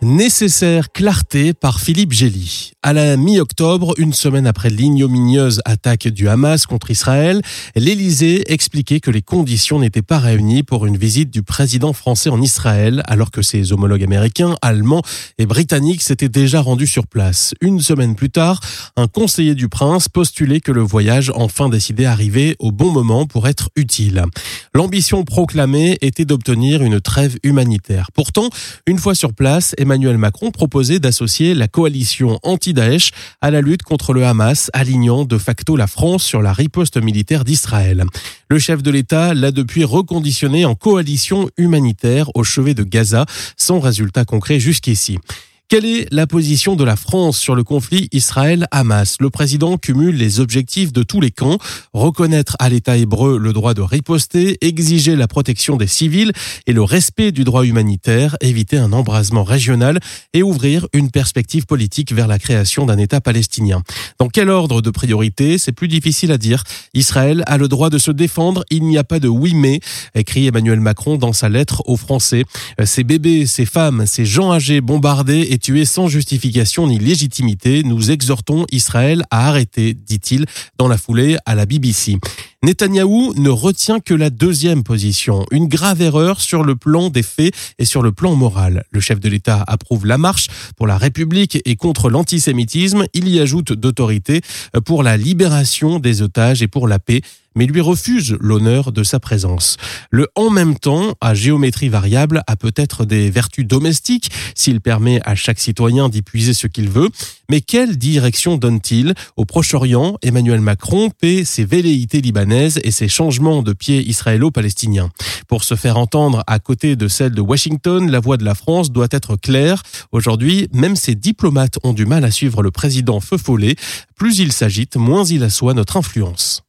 Nécessaire clarté par Philippe Gély. À la mi-octobre, une semaine après l'ignominieuse attaque du Hamas contre Israël, l'Élysée expliquait que les conditions n'étaient pas réunies pour une visite du président français en Israël, alors que ses homologues américains, allemands et britanniques s'étaient déjà rendus sur place. Une semaine plus tard, un conseiller du prince postulait que le voyage enfin décidé arrivait au bon moment pour être utile. L'ambition proclamée était d'obtenir une trêve humanitaire. Pourtant, une fois sur place, Emmanuel Macron proposait d'associer la coalition anti-Daesh à la lutte contre le Hamas, alignant de facto la France sur la riposte militaire d'Israël. Le chef de l'État l'a depuis reconditionné en coalition humanitaire au chevet de Gaza, sans résultat concret jusqu'ici. Quelle est la position de la France sur le conflit Israël-Hamas? Le président cumule les objectifs de tous les camps, reconnaître à l'État hébreu le droit de riposter, exiger la protection des civils et le respect du droit humanitaire, éviter un embrasement régional et ouvrir une perspective politique vers la création d'un État palestinien. Dans quel ordre de priorité? C'est plus difficile à dire. Israël a le droit de se défendre, il n'y a pas de oui mais, écrit Emmanuel Macron dans sa lettre aux Français. Ces bébés, ces femmes, ces gens âgés bombardés tués sans justification ni légitimité. Nous exhortons Israël à arrêter, dit-il dans la foulée à la BBC. Netanyahou ne retient que la deuxième position, une grave erreur sur le plan des faits et sur le plan moral. Le chef de l'État approuve la marche pour la République et contre l'antisémitisme. Il y ajoute d'autorité pour la libération des otages et pour la paix mais lui refuse l'honneur de sa présence. Le en même temps, à géométrie variable, a peut-être des vertus domestiques s'il permet à chaque citoyen d'y puiser ce qu'il veut, mais quelle direction donne-t-il au Proche-Orient? Emmanuel Macron paie ses velléités libanaises et ses changements de pied israélo-palestiniens. Pour se faire entendre à côté de celle de Washington, la voix de la France doit être claire. Aujourd'hui, même ses diplomates ont du mal à suivre le président feu follet. Plus il s'agite, moins il assoit notre influence.